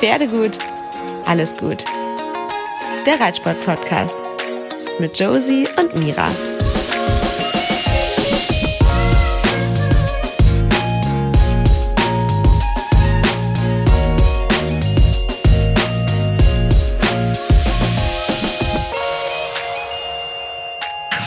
Pferde gut, alles gut. Der Reitsport-Podcast mit Josie und Mira.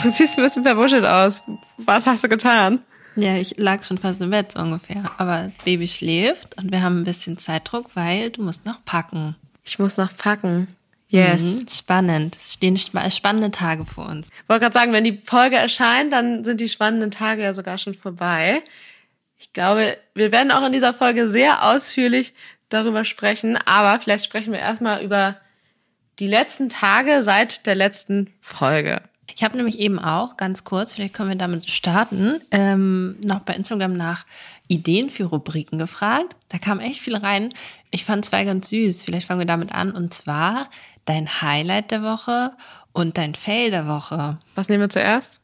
Du siehst ein bisschen verwuschelt aus. Was hast du getan? Ja, ich lag schon fast im Bett so ungefähr. Aber Baby schläft und wir haben ein bisschen Zeitdruck, weil du musst noch packen. Ich muss noch packen. Yes. Mhm, spannend. Es stehen spannende Tage vor uns. Ich wollte gerade sagen, wenn die Folge erscheint, dann sind die spannenden Tage ja sogar schon vorbei. Ich glaube, wir werden auch in dieser Folge sehr ausführlich darüber sprechen, aber vielleicht sprechen wir erstmal über die letzten Tage seit der letzten Folge. Ich habe nämlich eben auch ganz kurz, vielleicht können wir damit starten, ähm, noch bei Instagram nach Ideen für Rubriken gefragt. Da kam echt viel rein. Ich fand zwei ganz süß. Vielleicht fangen wir damit an. Und zwar dein Highlight der Woche und dein Fail der Woche. Was nehmen wir zuerst?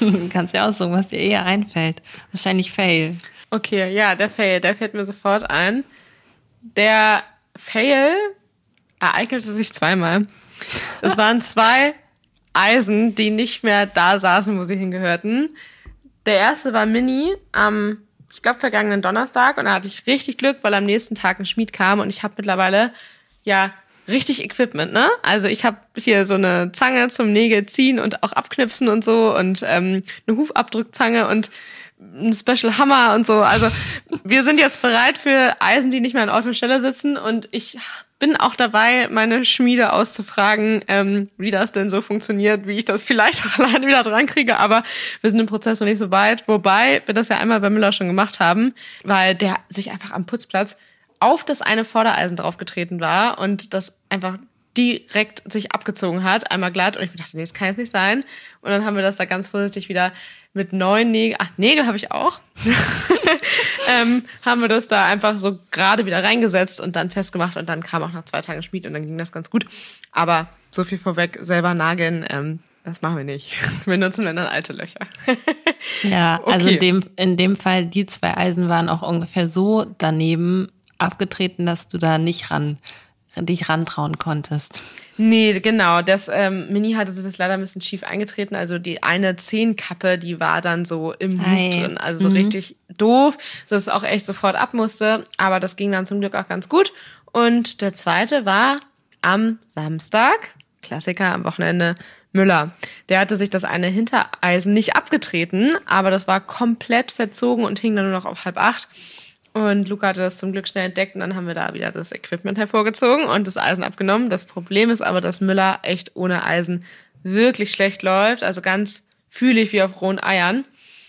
du kannst ja aussuchen, was dir eher einfällt. Wahrscheinlich Fail. Okay, ja, der Fail, der fällt mir sofort ein. Der Fail ereignete sich zweimal. Es waren zwei Eisen, die nicht mehr da saßen, wo sie hingehörten. Der erste war Mini am, ich glaube, vergangenen Donnerstag und da hatte ich richtig Glück, weil am nächsten Tag ein Schmied kam und ich habe mittlerweile ja richtig Equipment, ne? Also ich habe hier so eine Zange zum Nägel ziehen und auch abknipsen und so und ähm, eine Hufabdrückzange und ein Special Hammer und so. Also wir sind jetzt bereit für Eisen, die nicht mehr an Ort und Stelle sitzen und ich bin auch dabei, meine Schmiede auszufragen, ähm, wie das denn so funktioniert, wie ich das vielleicht auch alleine wieder dran kriege. Aber wir sind im Prozess noch nicht so weit. Wobei wir das ja einmal bei Müller schon gemacht haben, weil der sich einfach am Putzplatz auf das eine Vordereisen draufgetreten war und das einfach direkt sich abgezogen hat, einmal glatt. Und ich dachte, nee, das kann jetzt nicht sein. Und dann haben wir das da ganz vorsichtig wieder mit neun Nägeln, ach, Nägel habe ich auch, ähm, haben wir das da einfach so gerade wieder reingesetzt und dann festgemacht und dann kam auch nach zwei Tagen Schmied und dann ging das ganz gut. Aber so viel vorweg, selber nageln, ähm, das machen wir nicht. Wir nutzen dann alte Löcher. ja, also okay. also in dem, in dem Fall, die zwei Eisen waren auch ungefähr so daneben abgetreten, dass du da nicht ran dich rantrauen konntest. Nee, genau. Das ähm, Mini hatte sich das leider ein bisschen schief eingetreten. Also die eine Zehnkappe, die war dann so im Huf drin. Also so mhm. richtig doof, so dass es auch echt sofort ab musste. Aber das ging dann zum Glück auch ganz gut. Und der zweite war am Samstag, Klassiker am Wochenende, Müller. Der hatte sich das eine Hintereisen nicht abgetreten, aber das war komplett verzogen und hing dann nur noch auf halb acht. Und Luca hatte das zum Glück schnell entdeckt und dann haben wir da wieder das Equipment hervorgezogen und das Eisen abgenommen. Das Problem ist aber, dass Müller echt ohne Eisen wirklich schlecht läuft, also ganz fühlig wie auf rohen Eiern.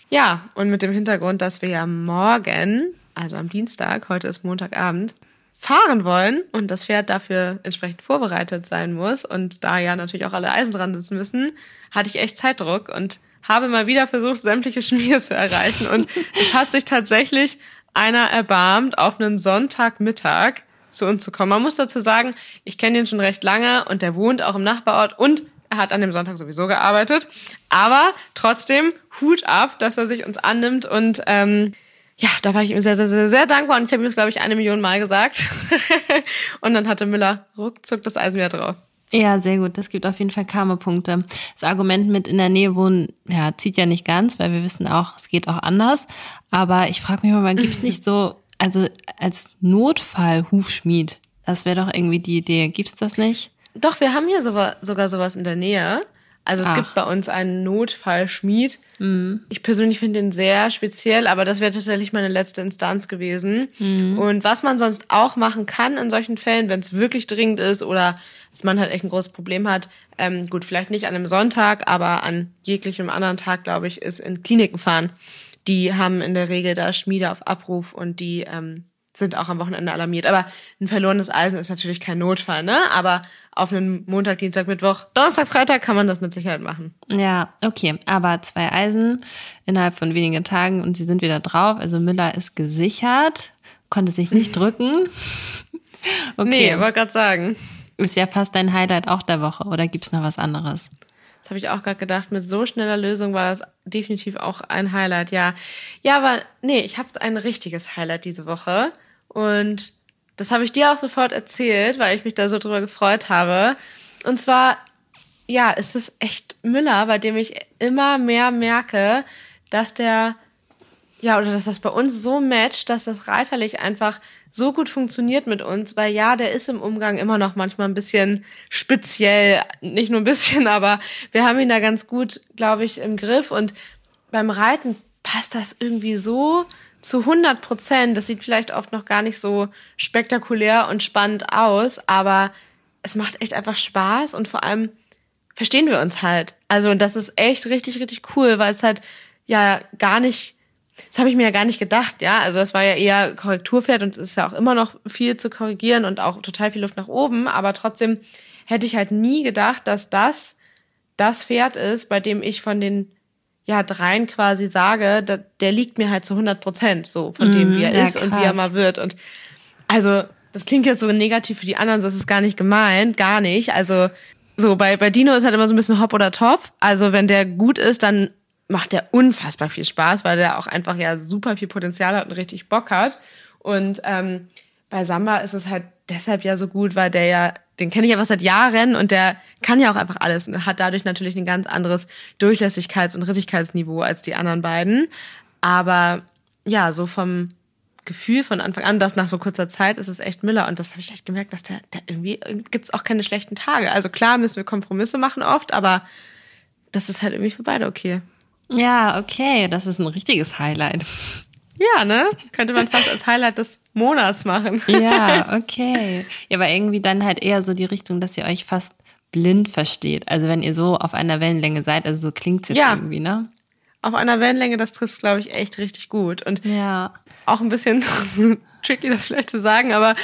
Ja, und mit dem Hintergrund, dass wir ja morgen, also am Dienstag, heute ist Montagabend, fahren wollen und das Pferd dafür entsprechend vorbereitet sein muss und da ja natürlich auch alle Eisen dran sitzen müssen, hatte ich echt Zeitdruck und habe mal wieder versucht, sämtliche Schmiede zu erreichen und es hat sich tatsächlich einer erbarmt, auf einen Sonntagmittag zu uns zu kommen. Man muss dazu sagen, ich kenne ihn schon recht lange und der wohnt auch im Nachbarort und er hat an dem Sonntag sowieso gearbeitet. Aber trotzdem Hut ab, dass er sich uns annimmt und ähm, ja, da war ich ihm sehr, sehr, sehr, sehr dankbar und ich habe ihm das, glaube ich, eine Million Mal gesagt. und dann hatte Müller ruckzuck das Eisen wieder drauf. Ja, sehr gut. Das gibt auf jeden Fall Karma-Punkte. Das Argument mit in der Nähe wohnen, ja, zieht ja nicht ganz, weil wir wissen auch, es geht auch anders. Aber ich frage mich mal, gibt es nicht so, also als Notfall-Hufschmied, das wäre doch irgendwie die Idee. Gibt es das nicht? Doch, wir haben hier sogar sowas in der Nähe. Also es Ach. gibt bei uns einen Notfallschmied. Mhm. Ich persönlich finde den sehr speziell, aber das wäre tatsächlich meine letzte Instanz gewesen. Mhm. Und was man sonst auch machen kann in solchen Fällen, wenn es wirklich dringend ist oder dass man halt echt ein großes Problem hat, ähm, gut, vielleicht nicht an einem Sonntag, aber an jeglichem anderen Tag, glaube ich, ist in Kliniken fahren. Die haben in der Regel da Schmiede auf Abruf und die ähm, sind auch am Wochenende alarmiert. Aber ein verlorenes Eisen ist natürlich kein Notfall, ne? Aber auf einen Montag, Dienstag, Mittwoch, Donnerstag, Freitag kann man das mit Sicherheit machen. Ja, okay. Aber zwei Eisen innerhalb von wenigen Tagen und sie sind wieder drauf. Also Müller ist gesichert, konnte sich nicht drücken. Okay. Nee, wollte gerade sagen. Ist ja fast dein Highlight auch der Woche oder gibt's noch was anderes? Das habe ich auch gerade gedacht. Mit so schneller Lösung war das definitiv auch ein Highlight, ja. Ja, aber nee, ich habe ein richtiges Highlight diese Woche. Und Das habe ich dir auch sofort erzählt, weil ich mich da so drüber gefreut habe. Und zwar, ja, ist es echt Müller, bei dem ich immer mehr merke, dass der, ja, oder dass das bei uns so matcht, dass das reiterlich einfach so gut funktioniert mit uns, weil ja, der ist im Umgang immer noch manchmal ein bisschen speziell, nicht nur ein bisschen, aber wir haben ihn da ganz gut, glaube ich, im Griff und beim Reiten passt das irgendwie so zu 100 Prozent. Das sieht vielleicht oft noch gar nicht so spektakulär und spannend aus, aber es macht echt einfach Spaß und vor allem verstehen wir uns halt. Also das ist echt richtig, richtig cool, weil es halt ja gar nicht, das habe ich mir ja gar nicht gedacht, ja. Also das war ja eher Korrekturpferd und es ist ja auch immer noch viel zu korrigieren und auch total viel Luft nach oben, aber trotzdem hätte ich halt nie gedacht, dass das das Pferd ist, bei dem ich von den ja, dreien quasi sage, da, der liegt mir halt zu 100 Prozent so von dem, wie er mhm, ja, ist krass. und wie er mal wird. Und also, das klingt jetzt so negativ für die anderen, so ist es gar nicht gemeint, gar nicht. Also, so bei, bei Dino ist halt immer so ein bisschen Hop oder Top. Also, wenn der gut ist, dann macht der unfassbar viel Spaß, weil der auch einfach ja super viel Potenzial hat und richtig Bock hat. Und ähm, bei Samba ist es halt deshalb ja so gut, weil der ja den kenne ich einfach seit Jahren und der kann ja auch einfach alles und hat dadurch natürlich ein ganz anderes Durchlässigkeits- und Rittigkeitsniveau als die anderen beiden. Aber ja, so vom Gefühl von Anfang an, dass nach so kurzer Zeit ist es echt Miller und das habe ich echt gemerkt, dass der, der irgendwie gibt's auch keine schlechten Tage. Also klar müssen wir Kompromisse machen oft, aber das ist halt irgendwie für beide okay. Ja, okay, das ist ein richtiges Highlight. Ja, ne? Könnte man fast als Highlight des Monats machen. Ja, okay. Ja, aber irgendwie dann halt eher so die Richtung, dass ihr euch fast blind versteht. Also wenn ihr so auf einer Wellenlänge seid, also so klingt's jetzt ja. irgendwie, ne? Auf einer Wellenlänge, das trifft glaube ich, echt richtig gut. Und ja. auch ein bisschen tricky, das vielleicht zu sagen, aber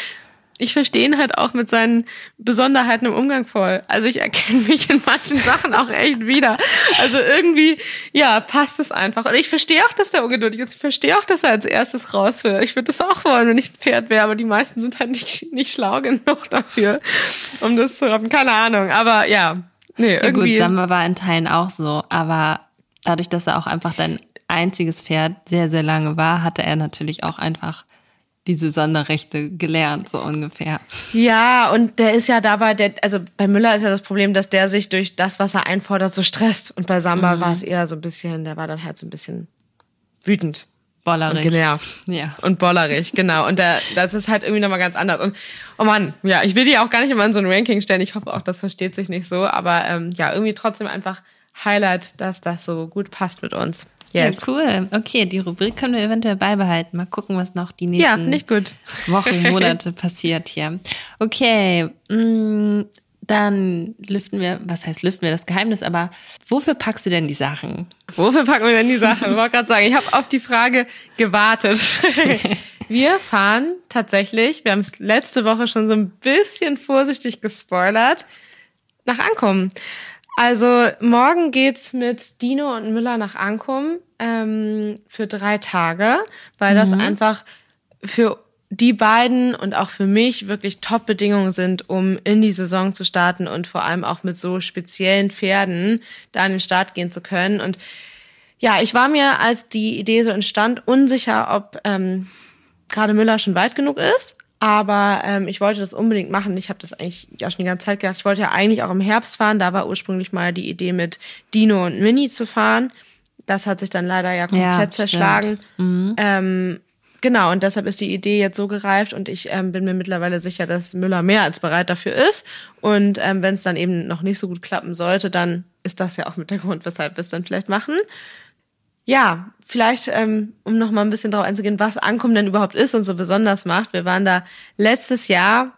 ich verstehe ihn halt auch mit seinen Besonderheiten im Umgang voll. Also ich erkenne mich in manchen Sachen auch echt wieder. Also irgendwie, ja, passt es einfach. Und ich verstehe auch, dass der ungeduldig ist. Ich verstehe auch, dass er als erstes raus will. Ich würde das auch wollen, wenn ich ein Pferd wäre, aber die meisten sind halt nicht, nicht schlau genug dafür, um das zu haben. Keine Ahnung. Aber ja, nee, irgendwie. Ja gut, Samba war in Teilen auch so, aber dadurch, dass er auch einfach dein einziges Pferd sehr, sehr lange war, hatte er natürlich auch einfach diese Sonderrechte gelernt, so ungefähr. Ja, und der ist ja dabei, der, also bei Müller ist ja das Problem, dass der sich durch das, was er einfordert, so stresst. Und bei Samba mhm. war es eher so ein bisschen, der war dann halt so ein bisschen wütend. Bollerig. Und genervt. Ja. Und bollerig, genau. Und der, das ist halt irgendwie nochmal ganz anders. Und oh Mann, ja, ich will die auch gar nicht immer in so ein Ranking stellen. Ich hoffe auch, das versteht sich nicht so. Aber ähm, ja, irgendwie trotzdem einfach Highlight, dass das so gut passt mit uns. Yes. Ja, cool. Okay, die Rubrik können wir eventuell beibehalten. Mal gucken, was noch die nächsten ja, nicht gut. Wochen, Monate passiert hier. Okay, mm, dann lüften wir, was heißt lüften wir das Geheimnis, aber wofür packst du denn die Sachen? Wofür packen wir denn die Sachen? Ich wollte gerade sagen, ich habe auf die Frage gewartet. wir fahren tatsächlich, wir haben es letzte Woche schon so ein bisschen vorsichtig gespoilert, nach Ankommen. Also morgen geht's mit Dino und Müller nach Ankum ähm, für drei Tage, weil mhm. das einfach für die beiden und auch für mich wirklich Top-Bedingungen sind, um in die Saison zu starten und vor allem auch mit so speziellen Pferden da an den Start gehen zu können. Und ja, ich war mir, als die Idee so entstand, unsicher, ob ähm, gerade Müller schon weit genug ist. Aber ähm, ich wollte das unbedingt machen. Ich habe das eigentlich ja schon die ganze Zeit gedacht. Ich wollte ja eigentlich auch im Herbst fahren. Da war ursprünglich mal die Idee mit Dino und Mini zu fahren. Das hat sich dann leider ja komplett ja, zerschlagen. Mhm. Ähm, genau, und deshalb ist die Idee jetzt so gereift und ich ähm, bin mir mittlerweile sicher, dass Müller mehr als bereit dafür ist. Und ähm, wenn es dann eben noch nicht so gut klappen sollte, dann ist das ja auch mit der Grund, weshalb wir es dann vielleicht machen ja, vielleicht, ähm, um noch mal ein bisschen darauf einzugehen, was Ankommen denn überhaupt ist und so besonders macht. Wir waren da letztes Jahr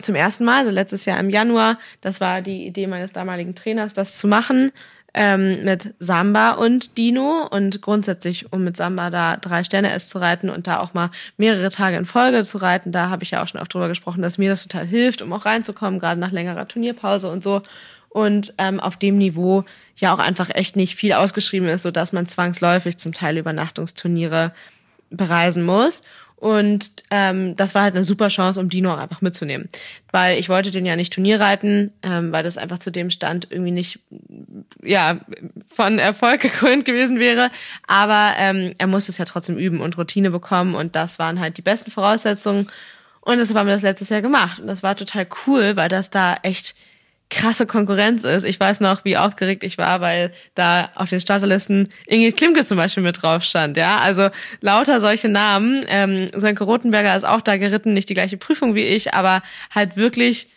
zum ersten Mal, also letztes Jahr im Januar. Das war die Idee meines damaligen Trainers, das zu machen ähm, mit Samba und Dino und grundsätzlich, um mit Samba da drei Sterne S zu reiten und da auch mal mehrere Tage in Folge zu reiten. Da habe ich ja auch schon oft drüber gesprochen, dass mir das total hilft, um auch reinzukommen, gerade nach längerer Turnierpause und so und ähm, auf dem Niveau ja auch einfach echt nicht viel ausgeschrieben ist, so dass man zwangsläufig zum Teil Übernachtungsturniere bereisen muss. Und ähm, das war halt eine super Chance, um Dino auch einfach mitzunehmen. Weil ich wollte den ja nicht Turnier reiten, ähm, weil das einfach zu dem Stand irgendwie nicht ja von Erfolg gekrönt gewesen wäre. Aber ähm, er musste es ja trotzdem üben und Routine bekommen. Und das waren halt die besten Voraussetzungen. Und das haben wir das letztes Jahr gemacht. Und das war total cool, weil das da echt krasse Konkurrenz ist. Ich weiß noch, wie aufgeregt ich war, weil da auf den Starterlisten Ingrid Klimke zum Beispiel mit drauf stand. Ja, also lauter solche Namen. Ähm, Sönke Rotenberger ist auch da geritten, nicht die gleiche Prüfung wie ich, aber halt wirklich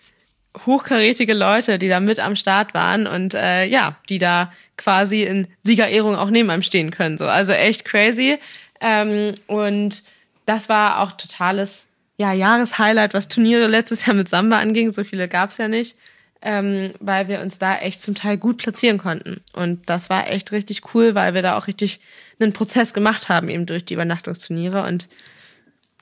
hochkarätige Leute, die da mit am Start waren und äh, ja, die da quasi in Siegerehrung auch neben einem stehen können. So. Also echt crazy. Ähm, und das war auch totales ja, Jahreshighlight, was Turniere letztes Jahr mit Samba anging. So viele gab's ja nicht, ähm, weil wir uns da echt zum Teil gut platzieren konnten. Und das war echt richtig cool, weil wir da auch richtig einen Prozess gemacht haben, eben durch die Übernachtungsturniere. Und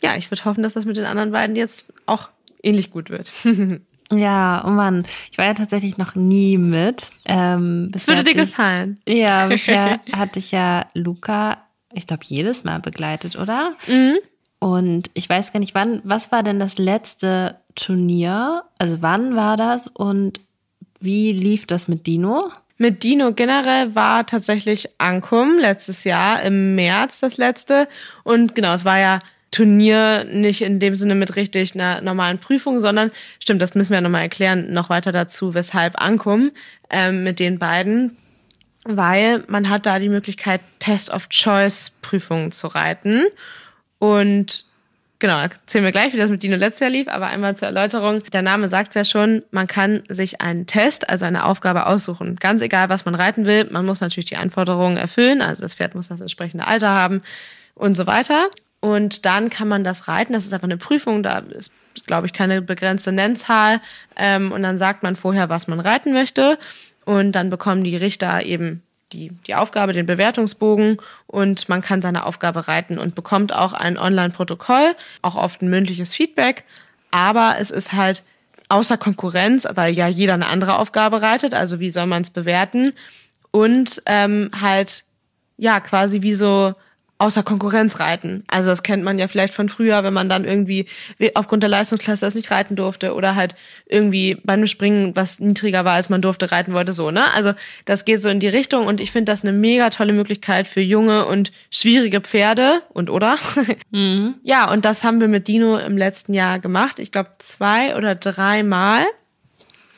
ja, ich würde hoffen, dass das mit den anderen beiden jetzt auch ähnlich gut wird. Ja, oh Mann, ich war ja tatsächlich noch nie mit. Ähm, das würde dir ich, gefallen. Ja, bisher hatte ich ja Luca, ich glaube, jedes Mal begleitet, oder? Mhm. Und ich weiß gar nicht, wann, was war denn das letzte Turnier? Also wann war das und wie lief das mit Dino? Mit Dino generell war tatsächlich Ankum letztes Jahr im März das letzte. Und genau, es war ja Turnier nicht in dem Sinne mit richtig einer normalen Prüfung, sondern stimmt, das müssen wir ja nochmal erklären, noch weiter dazu, weshalb Ankum ähm, mit den beiden, weil man hat da die Möglichkeit, Test of Choice Prüfungen zu reiten und Genau, erzählen wir gleich, wie das mit Dino letztes Jahr lief, aber einmal zur Erläuterung. Der Name sagt es ja schon, man kann sich einen Test, also eine Aufgabe aussuchen. Ganz egal, was man reiten will, man muss natürlich die Anforderungen erfüllen, also das Pferd muss das entsprechende Alter haben und so weiter. Und dann kann man das reiten. Das ist einfach eine Prüfung. Da ist, glaube ich, keine begrenzte Nennzahl. Ähm, und dann sagt man vorher, was man reiten möchte. Und dann bekommen die Richter eben die, die Aufgabe, den Bewertungsbogen und man kann seine Aufgabe reiten und bekommt auch ein Online-Protokoll, auch oft ein mündliches Feedback. Aber es ist halt außer Konkurrenz, weil ja jeder eine andere Aufgabe reitet. Also wie soll man es bewerten? Und ähm, halt ja quasi wie so außer Konkurrenz reiten. Also das kennt man ja vielleicht von früher, wenn man dann irgendwie aufgrund der Leistungsklasse das nicht reiten durfte oder halt irgendwie beim Springen was niedriger war, als man durfte, reiten wollte, so, ne? Also das geht so in die Richtung und ich finde das eine mega tolle Möglichkeit für junge und schwierige Pferde und oder? Mhm. Ja, und das haben wir mit Dino im letzten Jahr gemacht. Ich glaube zwei oder drei Mal.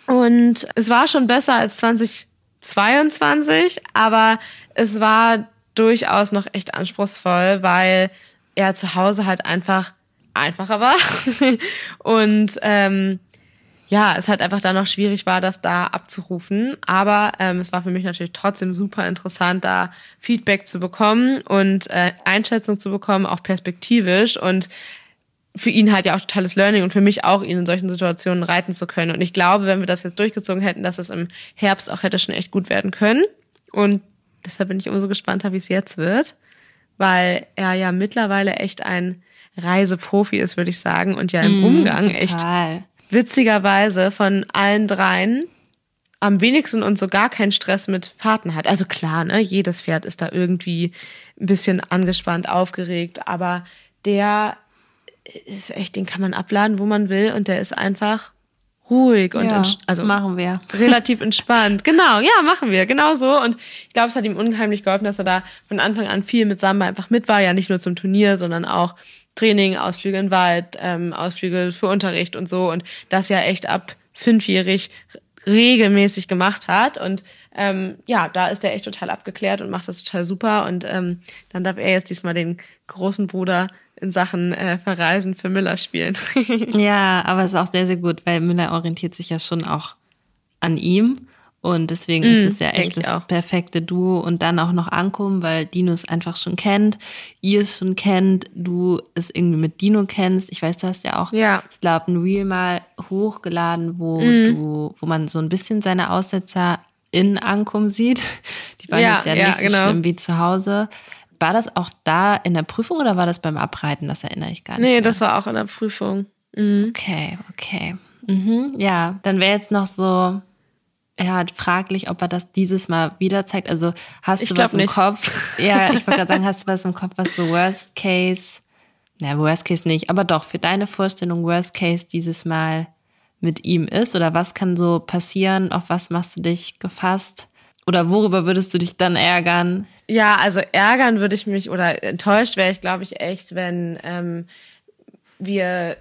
Und es war schon besser als 2022, aber es war durchaus noch echt anspruchsvoll, weil er zu Hause halt einfach einfacher war und ähm, ja, es halt einfach da noch schwierig war, das da abzurufen. Aber ähm, es war für mich natürlich trotzdem super interessant, da Feedback zu bekommen und äh, Einschätzung zu bekommen, auch perspektivisch und für ihn halt ja auch totales Learning und für mich auch, ihn in solchen Situationen reiten zu können. Und ich glaube, wenn wir das jetzt durchgezogen hätten, dass es im Herbst auch hätte schon echt gut werden können. Und Deshalb bin ich umso gespannter, wie es jetzt wird, weil er ja mittlerweile echt ein Reiseprofi ist, würde ich sagen, und ja im mm, Umgang total. echt witzigerweise von allen dreien am wenigsten und so gar keinen Stress mit Fahrten hat. Also klar, ne, jedes Pferd ist da irgendwie ein bisschen angespannt, aufgeregt, aber der ist echt, den kann man abladen, wo man will und der ist einfach ruhig und ja, also machen wir. relativ entspannt. Genau, ja, machen wir, genau so. Und ich glaube, es hat ihm unheimlich geholfen, dass er da von Anfang an viel mit Samba einfach mit war, ja nicht nur zum Turnier, sondern auch Training, Ausflüge in Wald, ähm, Ausflüge für Unterricht und so. Und das ja echt ab fünfjährig regelmäßig gemacht hat. Und ähm, ja, da ist er echt total abgeklärt und macht das total super. Und ähm, dann darf er jetzt diesmal den großen Bruder in Sachen äh, Verreisen für Müller spielen. ja, aber es ist auch sehr, sehr gut, weil Müller orientiert sich ja schon auch an ihm. Und deswegen mm, ist es ja echt das auch. perfekte Duo und dann auch noch Ankum, weil Dino es einfach schon kennt, ihr es schon kennt, du es irgendwie mit Dino kennst. Ich weiß, du hast ja auch, ja. ich glaube, ein Reel mal hochgeladen, wo mm. du, wo man so ein bisschen seine Aussetzer in Ankum sieht. Die waren ja, jetzt ja, ja nicht so genau. schlimm wie zu Hause. War das auch da in der Prüfung oder war das beim Abreiten? Das erinnere ich gar nicht. Nee, mehr. das war auch in der Prüfung. Mhm. Okay, okay. Mhm, ja, dann wäre jetzt noch so, ja, fraglich, ob er das dieses Mal wieder zeigt. Also hast ich du was im nicht. Kopf? Ja, ich wollte gerade sagen, hast du was im Kopf, was so Worst Case, na, Worst Case nicht, aber doch für deine Vorstellung Worst Case dieses Mal mit ihm ist? Oder was kann so passieren? Auf was machst du dich gefasst? Oder worüber würdest du dich dann ärgern? Ja, also ärgern würde ich mich oder enttäuscht wäre ich, glaube ich, echt, wenn ähm, wir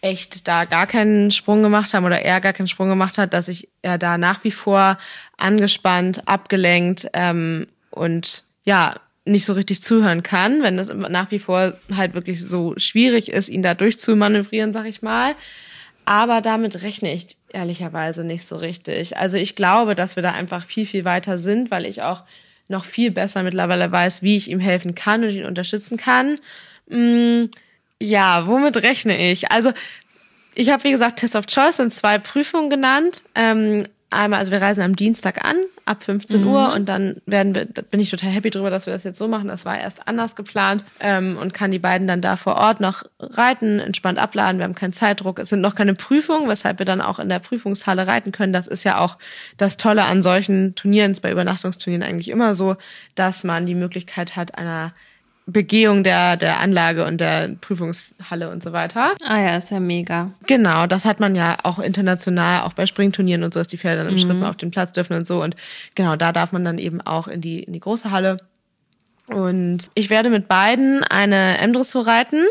echt da gar keinen Sprung gemacht haben oder er gar keinen Sprung gemacht hat, dass ich er da nach wie vor angespannt, abgelenkt ähm, und ja, nicht so richtig zuhören kann, wenn das nach wie vor halt wirklich so schwierig ist, ihn da durchzumanövrieren, sag ich mal. Aber damit rechne ich ehrlicherweise nicht so richtig. Also ich glaube, dass wir da einfach viel, viel weiter sind, weil ich auch noch viel besser mittlerweile weiß, wie ich ihm helfen kann und ihn unterstützen kann. Mm, ja, womit rechne ich? Also ich habe, wie gesagt, Test of Choice und zwei Prüfungen genannt. Ähm, einmal, also wir reisen am Dienstag an, ab 15 mhm. Uhr und dann werden wir, da bin ich total happy drüber, dass wir das jetzt so machen. Das war erst anders geplant ähm, und kann die beiden dann da vor Ort noch reiten, entspannt abladen. Wir haben keinen Zeitdruck. Es sind noch keine Prüfungen, weshalb wir dann auch in der Prüfungshalle reiten können. Das ist ja auch das Tolle an solchen Turnieren, bei Übernachtungsturnieren eigentlich immer so, dass man die Möglichkeit hat, einer Begehung der, der Anlage und der Prüfungshalle und so weiter. Ah ja, ist ja mega. Genau, das hat man ja auch international, auch bei Springturnieren und so, dass die Pferde dann im mhm. Schritt auf den Platz dürfen und so. Und genau, da darf man dann eben auch in die, in die große Halle. Und ich werde mit beiden eine M-Dressur reiten,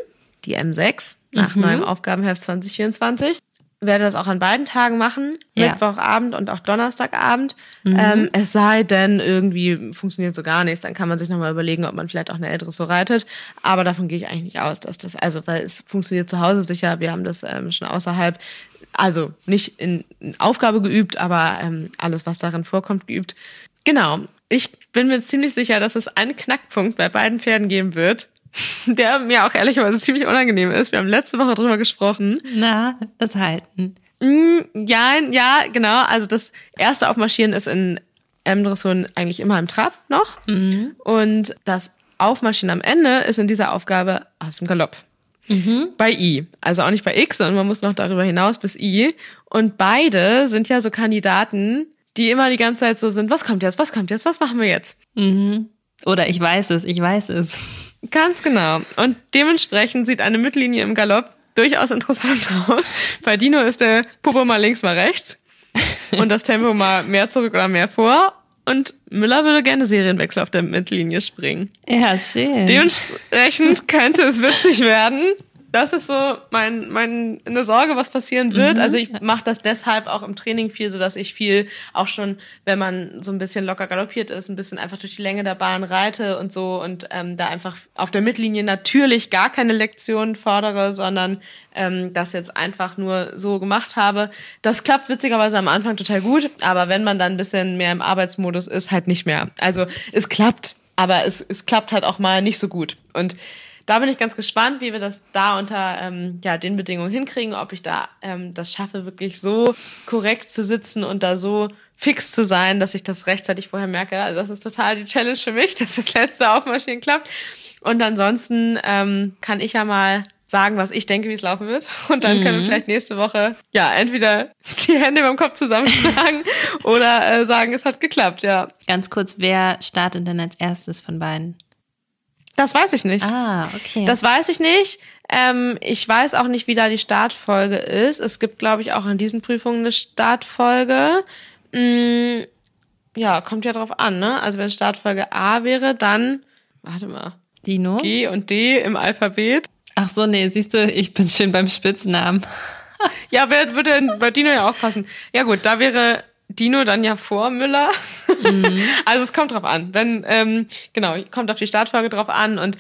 die M6, nach mhm. meinem Aufgabenheft 2024 werde das auch an beiden Tagen machen, ja. Mittwochabend und auch Donnerstagabend. Mhm. Ähm, es sei denn, irgendwie funktioniert so gar nichts, dann kann man sich nochmal überlegen, ob man vielleicht auch eine ältere so reitet. Aber davon gehe ich eigentlich nicht aus, dass das, also, weil es funktioniert zu Hause sicher, wir haben das ähm, schon außerhalb, also nicht in Aufgabe geübt, aber ähm, alles, was darin vorkommt, geübt. Genau. Ich bin mir ziemlich sicher, dass es einen Knackpunkt bei beiden Pferden geben wird der mir auch ehrlicherweise ziemlich unangenehm ist. Wir haben letzte Woche drüber gesprochen. Na, das Halten. Mm, ja, ja, genau. Also das erste Aufmarschieren ist in M-Dressuren eigentlich immer im Trab noch. Mhm. Und das Aufmarschieren am Ende ist in dieser Aufgabe aus dem Galopp. Mhm. Bei I. Also auch nicht bei X, sondern man muss noch darüber hinaus bis I. Und beide sind ja so Kandidaten, die immer die ganze Zeit so sind, was kommt jetzt, was kommt jetzt, was machen wir jetzt? Mhm. Oder ich weiß es, ich weiß es. Ganz genau. Und dementsprechend sieht eine Mittellinie im Galopp durchaus interessant aus. Bei Dino ist der Popo mal links, mal rechts. Und das Tempo mal mehr zurück oder mehr vor. Und Müller würde gerne Serienwechsel auf der Mittellinie springen. Ja, schön. Dementsprechend könnte es witzig werden das ist so mein, mein, eine Sorge, was passieren wird. Mhm. Also ich mache das deshalb auch im Training viel, so dass ich viel auch schon, wenn man so ein bisschen locker galoppiert ist, ein bisschen einfach durch die Länge der Bahn reite und so und ähm, da einfach auf der Mittellinie natürlich gar keine Lektionen fordere, sondern ähm, das jetzt einfach nur so gemacht habe. Das klappt witzigerweise am Anfang total gut, aber wenn man dann ein bisschen mehr im Arbeitsmodus ist, halt nicht mehr. Also es klappt, aber es, es klappt halt auch mal nicht so gut. Und da bin ich ganz gespannt, wie wir das da unter ähm, ja, den Bedingungen hinkriegen, ob ich da ähm, das schaffe, wirklich so korrekt zu sitzen und da so fix zu sein, dass ich das rechtzeitig vorher merke. Also das ist total die Challenge für mich, dass das letzte Aufmarschieren klappt. Und ansonsten ähm, kann ich ja mal sagen, was ich denke, wie es laufen wird. Und dann mhm. können wir mhm. vielleicht nächste Woche ja entweder die Hände beim Kopf zusammenschlagen oder äh, sagen, es hat geklappt, ja. Ganz kurz, wer startet denn als erstes von beiden? Das weiß ich nicht. Ah, okay. Das weiß ich nicht. Ähm, ich weiß auch nicht, wie da die Startfolge ist. Es gibt, glaube ich, auch in diesen Prüfungen eine Startfolge. Mm, ja, kommt ja drauf an, ne? Also wenn Startfolge A wäre, dann, warte mal. Dino? G und D im Alphabet. Ach so, nee, siehst du, ich bin schön beim Spitznamen. ja, wer würde bei Dino ja auch passen? Ja gut, da wäre Dino dann ja vor Müller. Mhm. also es kommt drauf an. Wenn, ähm, genau, kommt auf die Startfolge drauf an. Und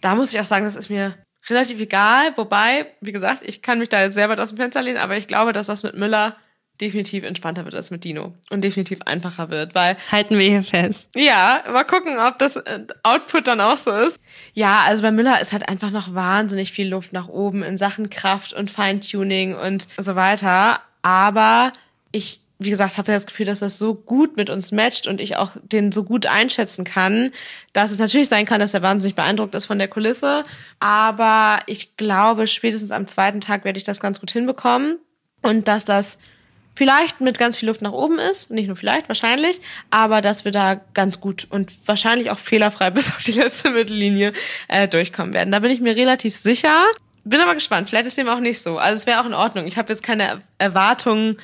da muss ich auch sagen, das ist mir relativ egal. Wobei, wie gesagt, ich kann mich da jetzt selber aus dem Fenster lehnen, aber ich glaube, dass das mit Müller definitiv entspannter wird als mit Dino und definitiv einfacher wird, weil halten wir hier fest. Ja, mal gucken, ob das äh, Output dann auch so ist. Ja, also bei Müller ist halt einfach noch wahnsinnig viel Luft nach oben in Sachen Kraft und Feintuning und so weiter, aber ich wie gesagt, habe ja das Gefühl, dass das so gut mit uns matcht und ich auch den so gut einschätzen kann, dass es natürlich sein kann, dass er wahnsinnig beeindruckt ist von der Kulisse. Aber ich glaube, spätestens am zweiten Tag werde ich das ganz gut hinbekommen und dass das vielleicht mit ganz viel Luft nach oben ist, nicht nur vielleicht, wahrscheinlich, aber dass wir da ganz gut und wahrscheinlich auch fehlerfrei bis auf die letzte Mittellinie äh, durchkommen werden. Da bin ich mir relativ sicher. Bin aber gespannt. Vielleicht ist dem auch nicht so. Also es wäre auch in Ordnung. Ich habe jetzt keine Erwartungen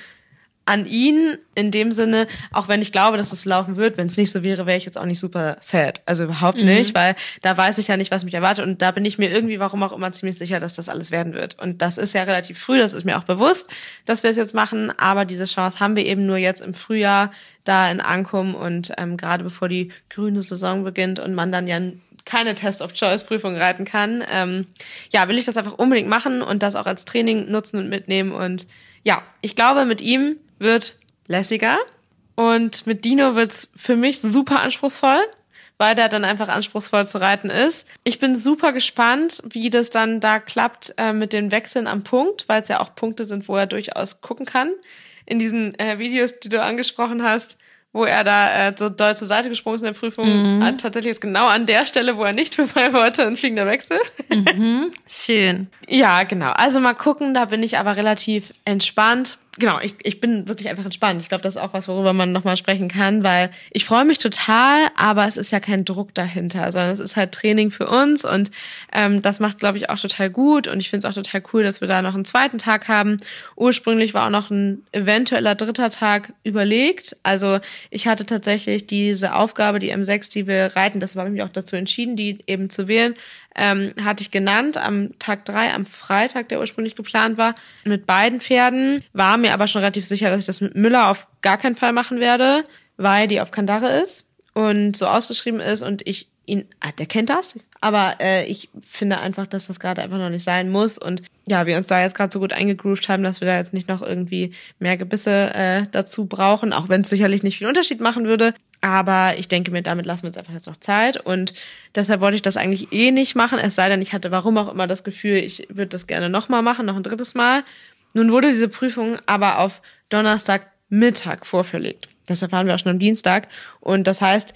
an ihn in dem Sinne, auch wenn ich glaube, dass es laufen wird, wenn es nicht so wäre, wäre ich jetzt auch nicht super sad. Also überhaupt mhm. nicht, weil da weiß ich ja nicht, was mich erwartet und da bin ich mir irgendwie, warum auch immer, ziemlich sicher, dass das alles werden wird. Und das ist ja relativ früh, das ist mir auch bewusst, dass wir es jetzt machen, aber diese Chance haben wir eben nur jetzt im Frühjahr da in Ankum und ähm, gerade bevor die grüne Saison beginnt und man dann ja keine Test-of-Choice-Prüfung reiten kann, ähm, ja, will ich das einfach unbedingt machen und das auch als Training nutzen und mitnehmen und ja, ich glaube, mit ihm wird lässiger. Und mit Dino wird's für mich super anspruchsvoll, weil der dann einfach anspruchsvoll zu reiten ist. Ich bin super gespannt, wie das dann da klappt äh, mit den Wechseln am Punkt, weil es ja auch Punkte sind, wo er durchaus gucken kann. In diesen äh, Videos, die du angesprochen hast, wo er da äh, so doll zur Seite gesprungen ist in der Prüfung. Mhm. Tatsächlich ist genau an der Stelle, wo er nicht vorbei wollte, ein fliegender Wechsel. Mhm. Schön. ja, genau. Also mal gucken, da bin ich aber relativ entspannt genau, ich, ich bin wirklich einfach entspannt. Ich glaube, das ist auch was, worüber man nochmal sprechen kann, weil ich freue mich total, aber es ist ja kein Druck dahinter, sondern es ist halt Training für uns und ähm, das macht, glaube ich, auch total gut und ich finde es auch total cool, dass wir da noch einen zweiten Tag haben. Ursprünglich war auch noch ein eventueller dritter Tag überlegt. Also ich hatte tatsächlich diese Aufgabe, die M6, die wir reiten, das habe ich mich auch dazu entschieden, die eben zu wählen, ähm, hatte ich genannt am Tag drei, am Freitag, der ursprünglich geplant war, mit beiden Pferden. War mir aber schon relativ sicher, dass ich das mit Müller auf gar keinen Fall machen werde, weil die auf Kandare ist und so ausgeschrieben ist und ich ihn, ah, der kennt das, aber äh, ich finde einfach, dass das gerade einfach noch nicht sein muss und ja, wir uns da jetzt gerade so gut eingegroovt haben, dass wir da jetzt nicht noch irgendwie mehr Gebisse äh, dazu brauchen, auch wenn es sicherlich nicht viel Unterschied machen würde. Aber ich denke mir, damit lassen wir uns einfach jetzt noch Zeit. Und deshalb wollte ich das eigentlich eh nicht machen. Es sei denn, ich hatte warum auch immer das Gefühl, ich würde das gerne nochmal machen, noch ein drittes Mal. Nun wurde diese Prüfung aber auf Donnerstagmittag vorverlegt. Deshalb waren wir auch schon am Dienstag. Und das heißt,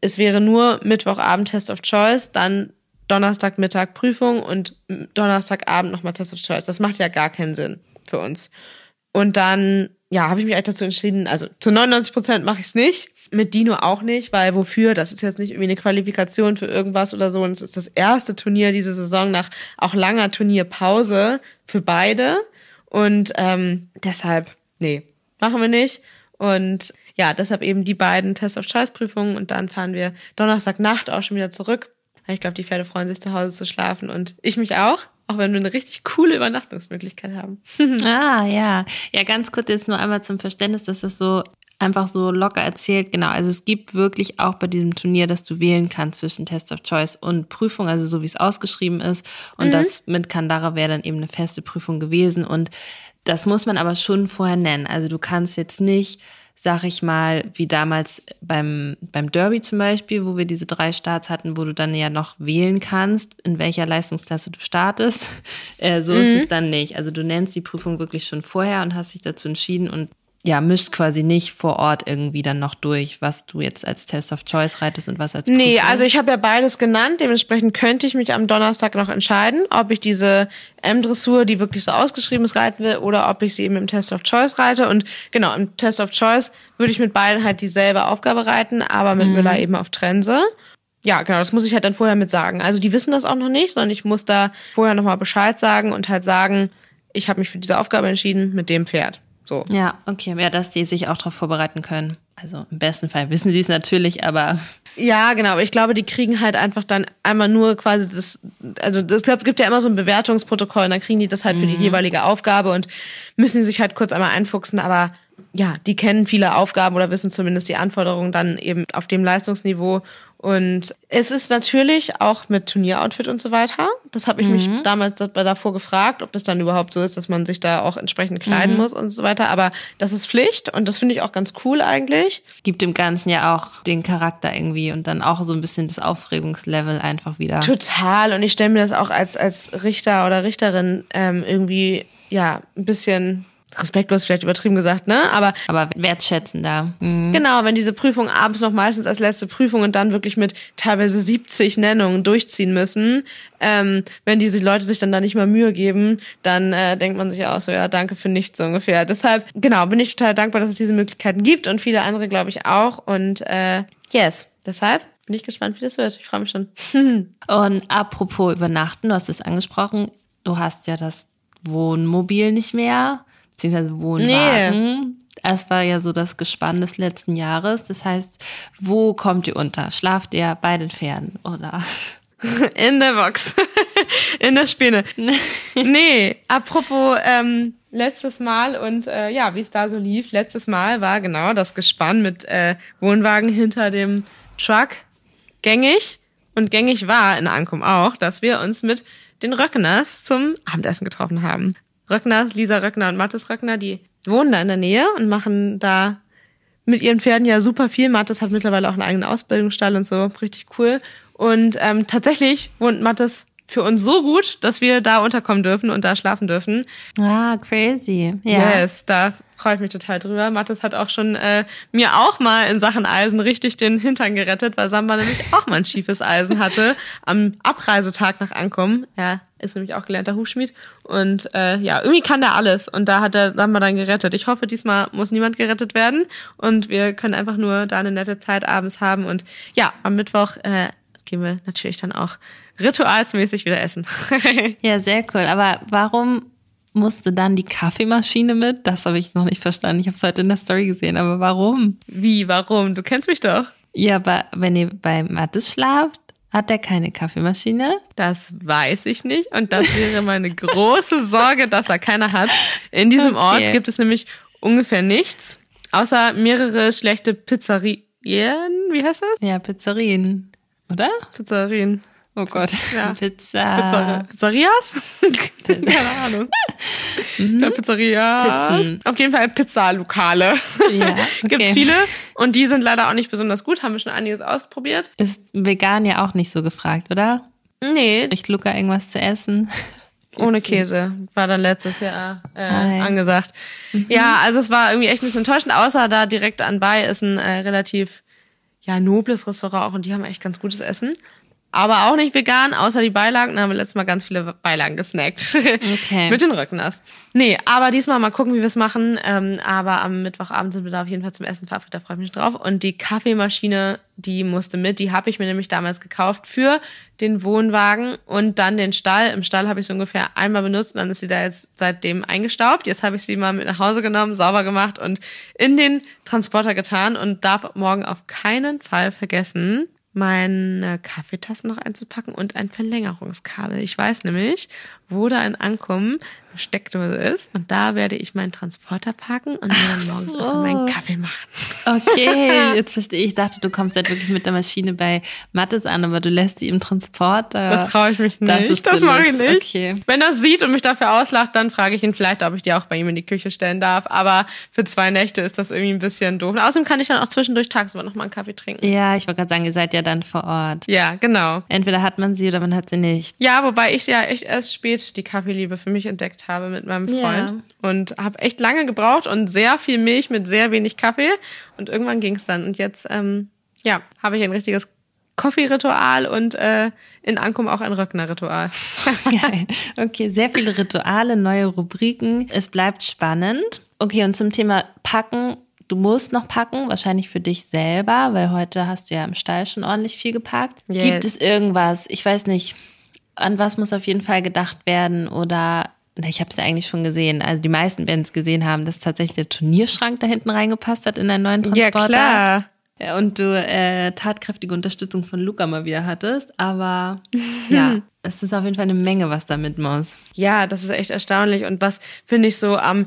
es wäre nur Mittwochabend Test of Choice, dann Donnerstagmittag Prüfung und Donnerstagabend nochmal Test of Choice. Das macht ja gar keinen Sinn für uns. Und dann, ja, habe ich mich eigentlich dazu entschieden, also zu 99 Prozent mache ich es nicht. Mit Dino auch nicht, weil wofür? Das ist jetzt nicht irgendwie eine Qualifikation für irgendwas oder so. Und es ist das erste Turnier diese Saison nach auch langer Turnierpause für beide. Und ähm, deshalb, nee, machen wir nicht. Und ja, deshalb eben die beiden Test of Choice Prüfungen und dann fahren wir Donnerstagnacht auch schon wieder zurück. Ich glaube, die Pferde freuen sich zu Hause zu schlafen und ich mich auch. Auch wenn wir eine richtig coole Übernachtungsmöglichkeit haben. ah, ja. Ja, ganz kurz jetzt nur einmal zum Verständnis, dass das so einfach so locker erzählt. Genau, also es gibt wirklich auch bei diesem Turnier, dass du wählen kannst zwischen Test of Choice und Prüfung, also so wie es ausgeschrieben ist. Und mhm. das mit Kandara wäre dann eben eine feste Prüfung gewesen. Und das muss man aber schon vorher nennen. Also du kannst jetzt nicht sag ich mal, wie damals beim, beim Derby zum Beispiel, wo wir diese drei Starts hatten, wo du dann ja noch wählen kannst, in welcher Leistungsklasse du startest. Äh, so mhm. ist es dann nicht. Also du nennst die Prüfung wirklich schon vorher und hast dich dazu entschieden und ja, mischt quasi nicht vor Ort irgendwie dann noch durch, was du jetzt als Test of Choice reitest und was als Prüfung. Nee, also ich habe ja beides genannt. Dementsprechend könnte ich mich am Donnerstag noch entscheiden, ob ich diese M-Dressur, die wirklich so ausgeschrieben ist, reiten will oder ob ich sie eben im Test of Choice reite. Und genau, im Test of Choice würde ich mit beiden halt dieselbe Aufgabe reiten, aber mit mhm. Müller eben auf Trense. Ja, genau, das muss ich halt dann vorher mit sagen. Also die wissen das auch noch nicht, sondern ich muss da vorher nochmal Bescheid sagen und halt sagen, ich habe mich für diese Aufgabe entschieden mit dem Pferd. So. Ja, okay. Ja, dass die sich auch darauf vorbereiten können. Also im besten Fall wissen sie es natürlich, aber. Ja, genau. Aber ich glaube, die kriegen halt einfach dann einmal nur quasi das, also das gibt ja immer so ein Bewertungsprotokoll und dann kriegen die das halt für die mhm. jeweilige Aufgabe und müssen sich halt kurz einmal einfuchsen. Aber ja, die kennen viele Aufgaben oder wissen zumindest die Anforderungen dann eben auf dem Leistungsniveau und es ist natürlich auch mit Turnieroutfit und so weiter. Das habe ich mhm. mich damals davor gefragt, ob das dann überhaupt so ist, dass man sich da auch entsprechend kleiden mhm. muss und so weiter. Aber das ist Pflicht und das finde ich auch ganz cool eigentlich. Gibt dem Ganzen ja auch den Charakter irgendwie und dann auch so ein bisschen das Aufregungslevel einfach wieder. Total. Und ich stelle mir das auch als, als Richter oder Richterin ähm, irgendwie ja ein bisschen respektlos vielleicht übertrieben gesagt, ne? Aber, aber wertschätzender. Mhm. Genau, wenn diese Prüfung abends noch meistens als letzte Prüfung und dann wirklich mit teilweise 70 Nennungen durchziehen müssen, ähm, wenn diese Leute sich dann da nicht mal Mühe geben, dann äh, denkt man sich auch so, ja, danke für nichts so ungefähr. Deshalb, genau, bin ich total dankbar, dass es diese Möglichkeiten gibt und viele andere, glaube ich, auch. Und äh, yes, deshalb bin ich gespannt, wie das wird. Ich freue mich schon. und apropos Übernachten, du hast es angesprochen, du hast ja das Wohnmobil nicht mehr beziehungsweise Wohnwagen. Nee. Es war ja so das Gespann des letzten Jahres. Das heißt, wo kommt ihr unter? Schlaft ihr bei den Pferden oder? In der Box. In der Spinne. nee, apropos ähm, letztes Mal und äh, ja, wie es da so lief. Letztes Mal war genau das Gespann mit äh, Wohnwagen hinter dem Truck gängig. Und gängig war in Ankum auch, dass wir uns mit den Röckners zum Abendessen getroffen haben. Röckners, Lisa Röckner und Mathis Röckner, die wohnen da in der Nähe und machen da mit ihren Pferden ja super viel. Mathis hat mittlerweile auch einen eigenen Ausbildungsstall und so, richtig cool. Und ähm, tatsächlich wohnt Mathis für uns so gut, dass wir da unterkommen dürfen und da schlafen dürfen. Ah, crazy. Ja. Yes, da freue ich mich total drüber. Mathis hat auch schon äh, mir auch mal in Sachen Eisen richtig den Hintern gerettet, weil Samba nämlich auch mal ein schiefes Eisen hatte am Abreisetag nach Ankommen. Er ist nämlich auch gelernter Hufschmied und äh, ja, irgendwie kann der alles und da hat er Samba dann gerettet. Ich hoffe, diesmal muss niemand gerettet werden und wir können einfach nur da eine nette Zeit abends haben und ja, am Mittwoch äh, gehen wir natürlich dann auch ritualsmäßig wieder essen. ja, sehr cool. Aber warum musste dann die Kaffeemaschine mit? Das habe ich noch nicht verstanden. Ich habe es heute in der Story gesehen, aber warum? Wie, warum? Du kennst mich doch. Ja, aber wenn ihr bei Mattes schlaft, hat er keine Kaffeemaschine? Das weiß ich nicht. Und das wäre meine große Sorge, dass er keine hat. In diesem okay. Ort gibt es nämlich ungefähr nichts, außer mehrere schlechte Pizzerien. Wie heißt das? Ja, Pizzerien. Oder? Pizzerien. Oh Gott. Ja. Pizza. Pizza. Pizzerias? Keine Ahnung. mhm. Pizzerias. Pizzen. Auf jeden Fall Pizzalokale. Ja, okay. Gibt's viele. Und die sind leider auch nicht besonders gut. Haben wir schon einiges ausprobiert. Ist vegan ja auch nicht so gefragt, oder? Nee. Riecht Luca irgendwas zu essen? Ohne Käse. War dann letztes Jahr äh, angesagt. Mhm. Ja, also es war irgendwie echt ein bisschen enttäuschend, außer da direkt anbei ist ein äh, relativ ja, nobles Restaurant auch und die haben echt ganz gutes Essen aber auch nicht vegan, außer die Beilagen. Da haben wir letztes Mal ganz viele Beilagen gesnackt. Okay. Mit den Rückeners. Nee, aber diesmal mal gucken, wie wir es machen. Ähm, aber am Mittwochabend sind wir da auf jeden Fall zum Essen verabredet, da freue ich mich drauf. Und die Kaffeemaschine, die musste mit. Die habe ich mir nämlich damals gekauft für den Wohnwagen und dann den Stall. Im Stall habe ich sie ungefähr einmal benutzt und dann ist sie da jetzt seitdem eingestaubt. Jetzt habe ich sie mal mit nach Hause genommen, sauber gemacht und in den Transporter getan und darf morgen auf keinen Fall vergessen, meine Kaffeetassen noch einzupacken und ein Verlängerungskabel. Ich weiß nämlich, wo da ein Ankommen eine Steckdose ist und da werde ich meinen Transporter parken und dann morgens so. erstmal meinen Kaffee machen. Okay, jetzt verstehe ich. Ich dachte, du kommst halt wirklich mit der Maschine bei Mattes an, aber du lässt sie im Transporter. Das traue ich mich nicht. Das, das mache ich nicht. Okay. Wenn er sieht und mich dafür auslacht, dann frage ich ihn vielleicht, ob ich die auch bei ihm in die Küche stellen darf. Aber für zwei Nächte ist das irgendwie ein bisschen doof. Und außerdem kann ich dann auch zwischendurch tagsüber noch mal einen Kaffee trinken. Ja, ich wollte gerade sagen, ihr seid ja dann vor Ort. Ja, genau. Entweder hat man sie oder man hat sie nicht. Ja, wobei ich ja echt erst spät die Kaffeeliebe für mich entdeckt habe mit meinem Freund. Ja. Und habe echt lange gebraucht und sehr viel Milch mit sehr wenig Kaffee. Und irgendwann ging es dann. Und jetzt, ähm, ja, habe ich ein richtiges Coffee-Ritual und äh, in Ankum auch ein Röckner-Ritual. Okay, sehr viele Rituale, neue Rubriken. Es bleibt spannend. Okay, und zum Thema Packen. Du musst noch packen, wahrscheinlich für dich selber, weil heute hast du ja im Stall schon ordentlich viel gepackt. Yes. Gibt es irgendwas, ich weiß nicht, an was muss auf jeden Fall gedacht werden oder ich habe es ja eigentlich schon gesehen. Also die meisten werden es gesehen haben, dass tatsächlich der Turnierschrank da hinten reingepasst hat in deinen neuen Transporter. Ja, klar. Ja, und du äh, tatkräftige Unterstützung von Luca mal wieder hattest. Aber ja, es ist auf jeden Fall eine Menge, was da mit muss. Ja, das ist echt erstaunlich. Und was finde ich so am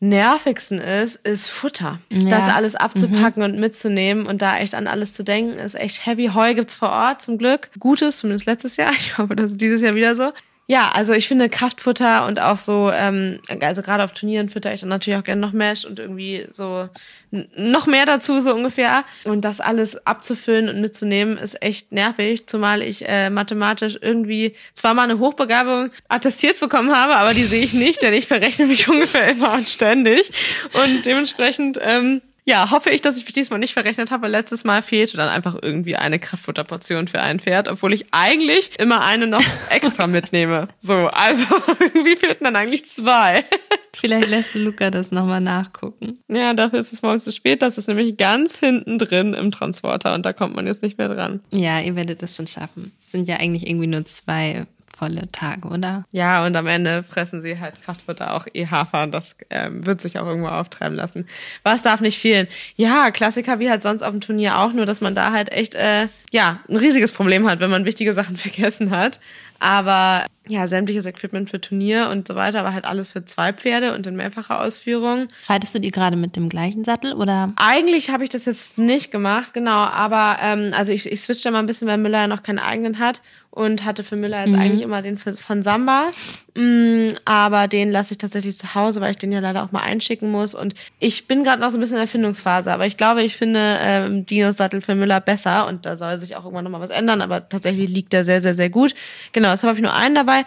nervigsten ist, ist Futter. Ja. Das alles abzupacken mhm. und mitzunehmen und da echt an alles zu denken, ist echt heavy. Heu gibt's vor Ort zum Glück. Gutes, zumindest letztes Jahr. Ich hoffe, das ist dieses Jahr wieder so. Ja, also ich finde Kraftfutter und auch so, ähm, also gerade auf Turnieren fütter ich dann natürlich auch gerne noch Mesh und irgendwie so noch mehr dazu, so ungefähr. Und das alles abzufüllen und mitzunehmen, ist echt nervig, zumal ich äh, mathematisch irgendwie zwar mal eine Hochbegabung attestiert bekommen habe, aber die sehe ich nicht, denn ich verrechne mich ungefähr immer und ständig. Und dementsprechend ähm, ja, hoffe ich, dass ich mich diesmal nicht verrechnet habe, weil letztes Mal fehlte dann einfach irgendwie eine Kraftfutterportion für ein Pferd, obwohl ich eigentlich immer eine noch extra mitnehme. So, also irgendwie fehlten dann eigentlich zwei. Vielleicht lässt du Luca das nochmal nachgucken. Ja, dafür ist es morgen zu spät. Das ist nämlich ganz hinten drin im Transporter und da kommt man jetzt nicht mehr dran. Ja, ihr werdet das schon schaffen. Sind ja eigentlich irgendwie nur zwei anspruchsvolle Tage, oder? Ja, und am Ende fressen sie halt Kraftfutter auch eh Hafer und das ähm, wird sich auch irgendwo auftreiben lassen. Was darf nicht fehlen? Ja, Klassiker wie halt sonst auf dem Turnier auch, nur dass man da halt echt, äh, ja, ein riesiges Problem hat, wenn man wichtige Sachen vergessen hat. Aber ja, sämtliches Equipment für Turnier und so weiter, aber halt alles für zwei Pferde und in mehrfacher Ausführung. Reitest du die gerade mit dem gleichen Sattel oder? Eigentlich habe ich das jetzt nicht gemacht, genau, aber ähm, also ich, ich switche da mal ein bisschen, weil Müller ja noch keinen eigenen hat und hatte für Müller jetzt mhm. eigentlich immer den von Samba. Mm, aber den lasse ich tatsächlich zu Hause, weil ich den ja leider auch mal einschicken muss. Und ich bin gerade noch so ein bisschen in der Findungsphase, aber ich glaube, ich finde ähm, Dinos Sattel für Müller besser und da soll sich auch irgendwann nochmal was ändern, aber tatsächlich liegt der sehr, sehr, sehr gut. Genau, deshalb habe ich nur einen dabei,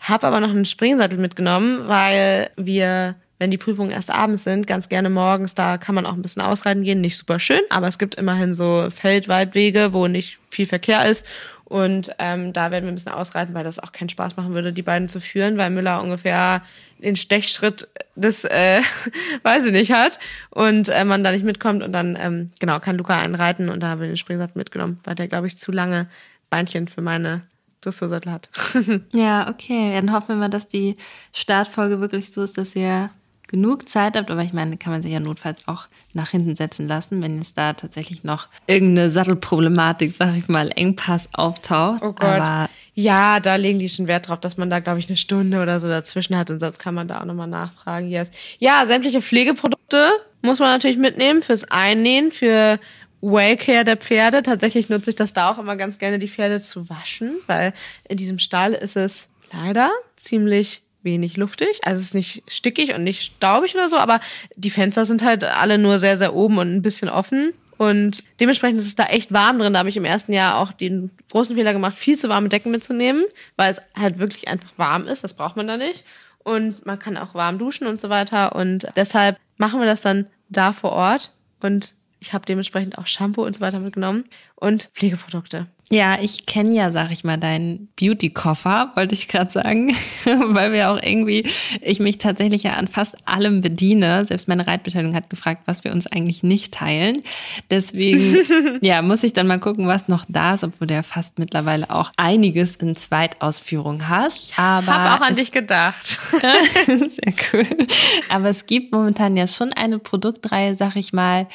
habe aber noch einen Springsattel mitgenommen, weil wir wenn die Prüfungen erst abends sind, ganz gerne morgens, da kann man auch ein bisschen ausreiten gehen. Nicht super schön, aber es gibt immerhin so Feldweitwege, wo nicht viel Verkehr ist. Und ähm, da werden wir ein bisschen ausreiten, weil das auch keinen Spaß machen würde, die beiden zu führen, weil Müller ungefähr den Stechschritt des, äh, weiß ich nicht, hat und äh, man da nicht mitkommt und dann, ähm, genau, kann Luca einreiten und da haben wir den Springsattel mitgenommen, weil der, glaube ich, zu lange Beinchen für meine Dressursattel hat. ja, okay. Dann hoffen wir mal, dass die Startfolge wirklich so ist, dass ihr genug Zeit habt, aber ich meine, kann man sich ja notfalls auch nach hinten setzen lassen, wenn es da tatsächlich noch irgendeine Sattelproblematik, sag ich mal, Engpass auftaucht. Oh Gott. Aber ja, da legen die schon Wert drauf, dass man da, glaube ich, eine Stunde oder so dazwischen hat und sonst kann man da auch nochmal nachfragen. Yes. Ja, sämtliche Pflegeprodukte muss man natürlich mitnehmen fürs Einnähen, für Waycare der Pferde. Tatsächlich nutze ich das da auch immer ganz gerne, die Pferde zu waschen, weil in diesem Stall ist es leider ziemlich wenig luftig. Also es ist nicht stickig und nicht staubig oder so, aber die Fenster sind halt alle nur sehr, sehr oben und ein bisschen offen. Und dementsprechend ist es da echt warm drin. Da habe ich im ersten Jahr auch den großen Fehler gemacht, viel zu warme Decken mitzunehmen, weil es halt wirklich einfach warm ist. Das braucht man da nicht. Und man kann auch warm duschen und so weiter. Und deshalb machen wir das dann da vor Ort. Und ich habe dementsprechend auch Shampoo und so weiter mitgenommen und Pflegeprodukte. Ja, ich kenne ja, sag ich mal, deinen Beauty-Koffer, wollte ich gerade sagen, weil wir auch irgendwie, ich mich tatsächlich ja an fast allem bediene. Selbst meine Reitbeteiligung hat gefragt, was wir uns eigentlich nicht teilen. Deswegen, ja, muss ich dann mal gucken, was noch da ist, obwohl du ja fast mittlerweile auch einiges in Zweitausführung hast. Aber hab auch an dich gedacht. Sehr cool. Aber es gibt momentan ja schon eine Produktreihe, sag ich mal,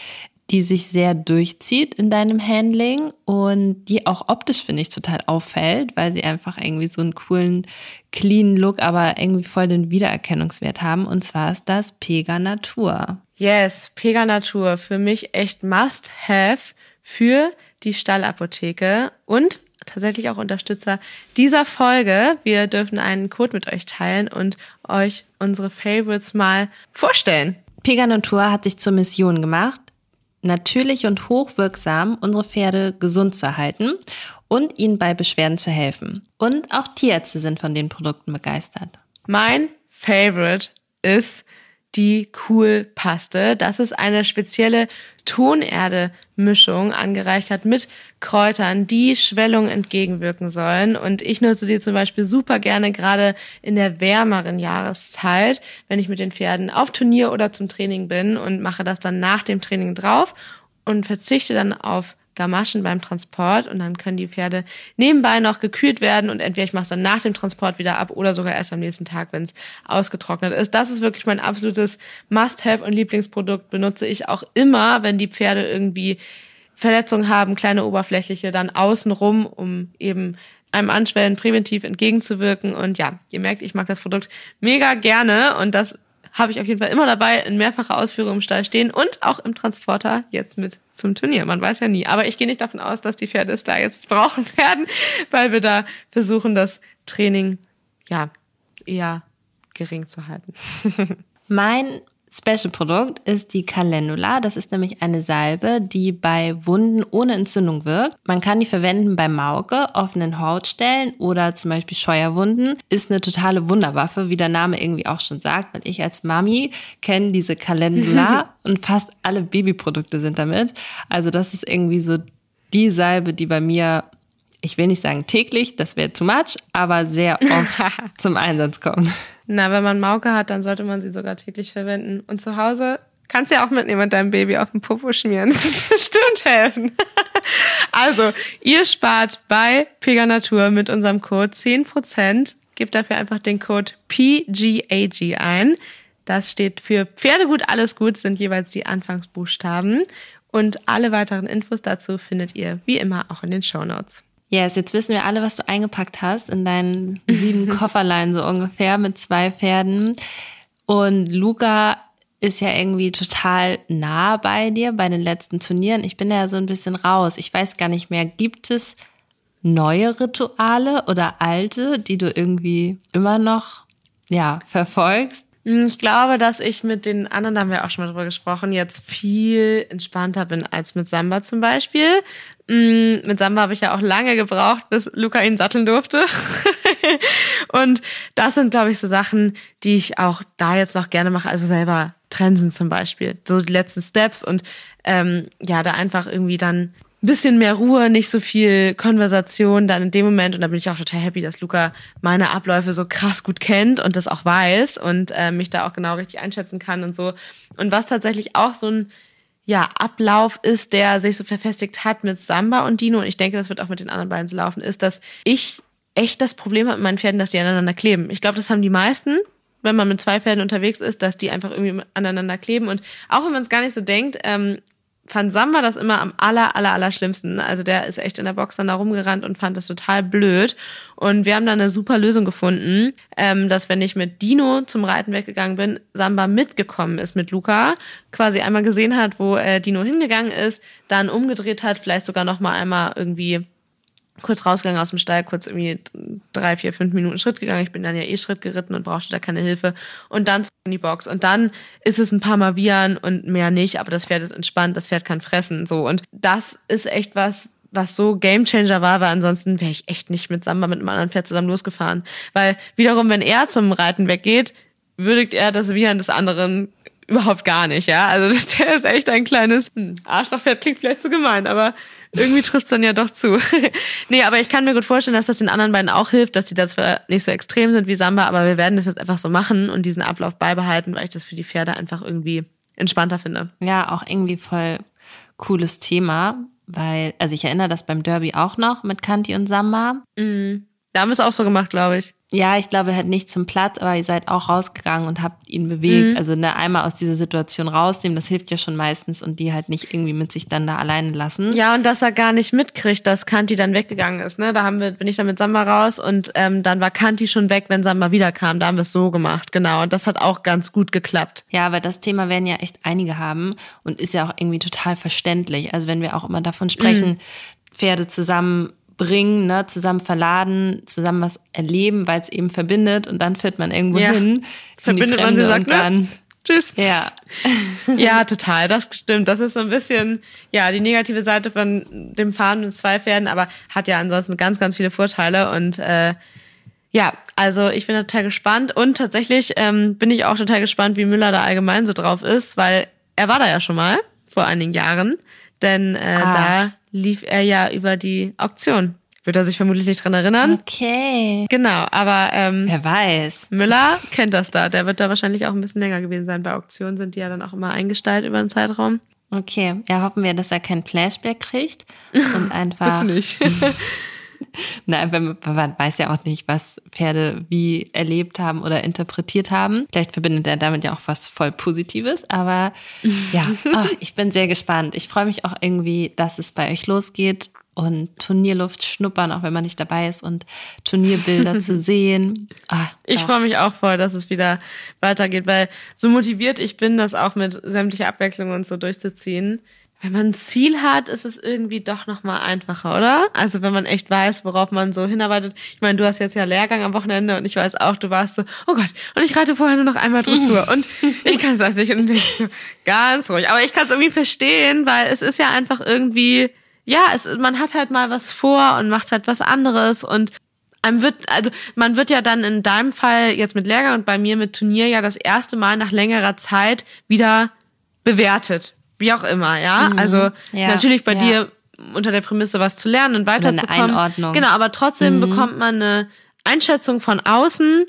die sich sehr durchzieht in deinem Handling und die auch optisch, finde ich, total auffällt, weil sie einfach irgendwie so einen coolen, clean Look, aber irgendwie voll den Wiedererkennungswert haben. Und zwar ist das Pega Natur. Yes, Pega Natur. Für mich echt must have für die Stallapotheke und tatsächlich auch Unterstützer dieser Folge. Wir dürfen einen Code mit euch teilen und euch unsere Favorites mal vorstellen. Pega Natur hat sich zur Mission gemacht, natürlich und hochwirksam unsere Pferde gesund zu erhalten und ihnen bei Beschwerden zu helfen. Und auch Tierärzte sind von den Produkten begeistert. Mein Favorite ist die Cool-Paste. Das ist eine spezielle Tonerde-Mischung angereichert mit Kräutern, die Schwellung entgegenwirken sollen. Und ich nutze sie zum Beispiel super gerne gerade in der wärmeren Jahreszeit, wenn ich mit den Pferden auf Turnier oder zum Training bin und mache das dann nach dem Training drauf und verzichte dann auf Gamaschen beim Transport und dann können die Pferde nebenbei noch gekühlt werden und entweder ich mache es dann nach dem Transport wieder ab oder sogar erst am nächsten Tag, wenn es ausgetrocknet ist. Das ist wirklich mein absolutes Must-have und Lieblingsprodukt. Benutze ich auch immer, wenn die Pferde irgendwie Verletzungen haben, kleine oberflächliche, dann außenrum, um eben einem Anschwellen präventiv entgegenzuwirken. Und ja, ihr merkt, ich mag das Produkt mega gerne und das habe ich auf jeden Fall immer dabei in mehrfacher Ausführung im Stall stehen und auch im Transporter jetzt mit zum Turnier. Man weiß ja nie. Aber ich gehe nicht davon aus, dass die Pferde es da jetzt brauchen werden, weil wir da versuchen, das Training ja eher gering zu halten. mein Special-Produkt ist die Calendula. Das ist nämlich eine Salbe, die bei Wunden ohne Entzündung wirkt. Man kann die verwenden bei Mauke, offenen Hautstellen oder zum Beispiel Scheuerwunden. Ist eine totale Wunderwaffe, wie der Name irgendwie auch schon sagt, weil ich als Mami kenne diese Calendula und fast alle Babyprodukte sind damit. Also das ist irgendwie so die Salbe, die bei mir ich will nicht sagen täglich, das wäre too much, aber sehr oft zum Einsatz kommt. Na, wenn man Mauke hat, dann sollte man sie sogar täglich verwenden. Und zu Hause kannst du ja auch mitnehmen und deinem Baby auf den Popo schmieren. Bestimmt helfen. Also, ihr spart bei Pega Natur mit unserem Code 10%. Gebt dafür einfach den Code PGAG ein. Das steht für Pferdegut, alles gut, sind jeweils die Anfangsbuchstaben. Und alle weiteren Infos dazu findet ihr wie immer auch in den Show Notes. Yes, jetzt wissen wir alle, was du eingepackt hast in deinen sieben Kofferlein so ungefähr mit zwei Pferden. Und Luca ist ja irgendwie total nah bei dir bei den letzten Turnieren. Ich bin ja so ein bisschen raus. Ich weiß gar nicht mehr, gibt es neue Rituale oder alte, die du irgendwie immer noch ja, verfolgst? Hm, ich glaube, dass ich mit den anderen, da haben wir auch schon mal drüber gesprochen, jetzt viel entspannter bin als mit Samba zum Beispiel. Hm, mit Samba habe ich ja auch lange gebraucht, bis Luca ihn satteln durfte. und das sind, glaube ich, so Sachen, die ich auch da jetzt noch gerne mache. Also selber Trensen zum Beispiel. So die letzten Steps und ähm, ja, da einfach irgendwie dann ein bisschen mehr Ruhe, nicht so viel Konversation dann in dem Moment. Und da bin ich auch total happy, dass Luca meine Abläufe so krass gut kennt und das auch weiß und äh, mich da auch genau richtig einschätzen kann und so. Und was tatsächlich auch so ein ja, Ablauf ist, der sich so verfestigt hat mit Samba und Dino, und ich denke, das wird auch mit den anderen beiden so laufen, ist, dass ich echt das Problem habe mit meinen Pferden, dass die aneinander kleben. Ich glaube, das haben die meisten, wenn man mit zwei Pferden unterwegs ist, dass die einfach irgendwie aneinander kleben. Und auch wenn man es gar nicht so denkt, ähm, fand Samba das immer am aller, aller, aller schlimmsten. Also der ist echt in der Box dann da rumgerannt und fand das total blöd. Und wir haben dann eine super Lösung gefunden, ähm, dass wenn ich mit Dino zum Reiten weggegangen bin, Samba mitgekommen ist mit Luca, quasi einmal gesehen hat, wo äh, Dino hingegangen ist, dann umgedreht hat, vielleicht sogar noch mal einmal irgendwie kurz rausgegangen aus dem Stall, kurz irgendwie drei, vier, fünf Minuten Schritt gegangen. Ich bin dann ja eh Schritt geritten und brauchte da keine Hilfe. Und dann in die Box. Und dann ist es ein paar Mal Viren und mehr nicht, aber das Pferd ist entspannt, das Pferd kann fressen. So. Und das ist echt was, was so Gamechanger war, weil ansonsten wäre ich echt nicht mit Samba mit einem anderen Pferd zusammen losgefahren. Weil wiederum, wenn er zum Reiten weggeht, würdigt er das Viren des anderen überhaupt gar nicht, ja. Also der ist echt ein kleines Arschlochpferd, klingt vielleicht zu gemein, aber irgendwie trifft's dann ja doch zu. nee, aber ich kann mir gut vorstellen, dass das den anderen beiden auch hilft, dass die da zwar nicht so extrem sind wie Samba, aber wir werden das jetzt einfach so machen und diesen Ablauf beibehalten, weil ich das für die Pferde einfach irgendwie entspannter finde. Ja, auch irgendwie voll cooles Thema, weil, also ich erinnere das beim Derby auch noch mit Kanti und Samba. Mhm. Da haben wir es auch so gemacht, glaube ich. Ja, ich glaube halt nicht zum Platz, aber ihr seid auch rausgegangen und habt ihn bewegt. Mhm. Also ne, einmal aus dieser Situation rausnehmen, das hilft ja schon meistens und die halt nicht irgendwie mit sich dann da alleine lassen. Ja, und dass er gar nicht mitkriegt, dass Kanti dann weggegangen ist. Ne? Da haben wir, bin ich dann mit Samba raus und ähm, dann war Kanti schon weg, wenn Samba wiederkam. Da haben wir es so gemacht, genau. Und das hat auch ganz gut geklappt. Ja, weil das Thema werden ja echt einige haben und ist ja auch irgendwie total verständlich. Also wenn wir auch immer davon sprechen, mhm. Pferde zusammen bringen, ne, zusammen verladen, zusammen was erleben, weil es eben verbindet und dann fährt man irgendwo ja. hin. Verbindet man sie sagt, und dann, ne? Tschüss. Ja. ja, total. Das stimmt. Das ist so ein bisschen, ja, die negative Seite von dem Fahren mit zwei Pferden, aber hat ja ansonsten ganz, ganz viele Vorteile und äh, ja, also ich bin total gespannt und tatsächlich ähm, bin ich auch total gespannt, wie Müller da allgemein so drauf ist, weil er war da ja schon mal vor einigen Jahren, denn äh, ah. da lief er ja über die Auktion. Wird er sich vermutlich nicht dran erinnern. Okay. Genau, aber ähm, wer weiß. Müller kennt das da. Der wird da wahrscheinlich auch ein bisschen länger gewesen sein. Bei Auktionen sind die ja dann auch immer eingestellt über einen Zeitraum. Okay, ja, hoffen wir, dass er kein Flashback kriegt und einfach. Bitte nicht. Nein, man, man weiß ja auch nicht, was Pferde wie erlebt haben oder interpretiert haben. Vielleicht verbindet er damit ja auch was voll Positives, aber ja, oh, ich bin sehr gespannt. Ich freue mich auch irgendwie, dass es bei euch losgeht und Turnierluft schnuppern, auch wenn man nicht dabei ist und Turnierbilder zu sehen. Ah, ich freue mich auch voll, dass es wieder weitergeht, weil so motiviert ich bin, das auch mit sämtlicher Abwechslung und so durchzuziehen wenn man ein Ziel hat, ist es irgendwie doch noch mal einfacher, oder? Also wenn man echt weiß, worauf man so hinarbeitet. Ich meine, du hast jetzt ja Lehrgang am Wochenende und ich weiß auch, du warst so, oh Gott, und ich reite vorher nur noch einmal Dressur und ich kann es nicht und denkst so, ganz ruhig. Aber ich kann es irgendwie verstehen, weil es ist ja einfach irgendwie, ja, es, man hat halt mal was vor und macht halt was anderes und einem wird, also man wird ja dann in deinem Fall jetzt mit Lehrgang und bei mir mit Turnier ja das erste Mal nach längerer Zeit wieder bewertet wie auch immer, ja. Mhm. Also ja, natürlich bei ja. dir unter der Prämisse, was zu lernen und weiterzukommen. Eine Einordnung. Genau, aber trotzdem mhm. bekommt man eine Einschätzung von außen,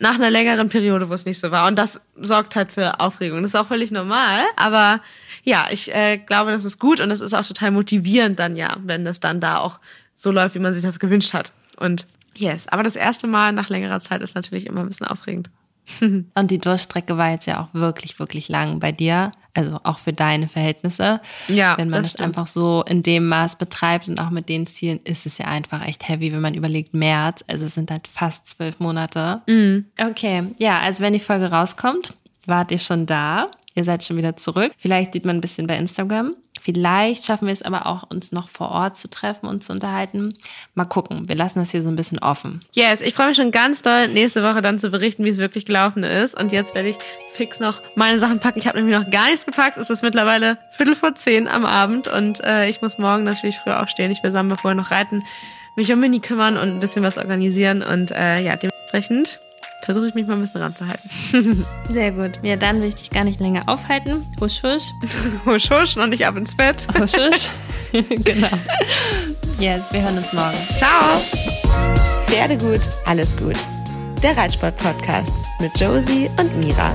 nach einer längeren Periode, wo es nicht so war. Und das sorgt halt für Aufregung. Das ist auch völlig normal, aber ja, ich äh, glaube, das ist gut und es ist auch total motivierend dann ja, wenn das dann da auch so läuft, wie man sich das gewünscht hat. Und yes, aber das erste Mal nach längerer Zeit ist natürlich immer ein bisschen aufregend. Und die Durchstrecke war jetzt ja auch wirklich, wirklich lang bei dir. Also auch für deine Verhältnisse. Ja. Wenn man das, das einfach so in dem Maß betreibt und auch mit den Zielen, ist es ja einfach echt heavy, wenn man überlegt, März. Also es sind halt fast zwölf Monate. Mhm. Okay. Ja, also wenn die Folge rauskommt, wart ihr schon da. Ihr seid schon wieder zurück. Vielleicht sieht man ein bisschen bei Instagram. Vielleicht schaffen wir es aber auch, uns noch vor Ort zu treffen und zu unterhalten. Mal gucken. Wir lassen das hier so ein bisschen offen. Yes, ich freue mich schon ganz doll, nächste Woche dann zu berichten, wie es wirklich gelaufen ist. Und jetzt werde ich fix noch meine Sachen packen. Ich habe nämlich noch gar nichts gepackt. Es ist mittlerweile Viertel vor zehn am Abend und äh, ich muss morgen natürlich früh aufstehen. Ich will Samba vorher noch reiten, mich um Mini kümmern und ein bisschen was organisieren. Und äh, ja, dementsprechend versuche ich mich mal ein bisschen ranzuhalten. Sehr gut. Ja, dann will ich dich gar nicht länger aufhalten. Husch, husch. husch, husch, noch nicht ab ins Bett. Husch, husch. genau. Yes, wir hören uns morgen. Ciao. Pferde gut, alles gut. Der Reitsport-Podcast mit Josie und Mira.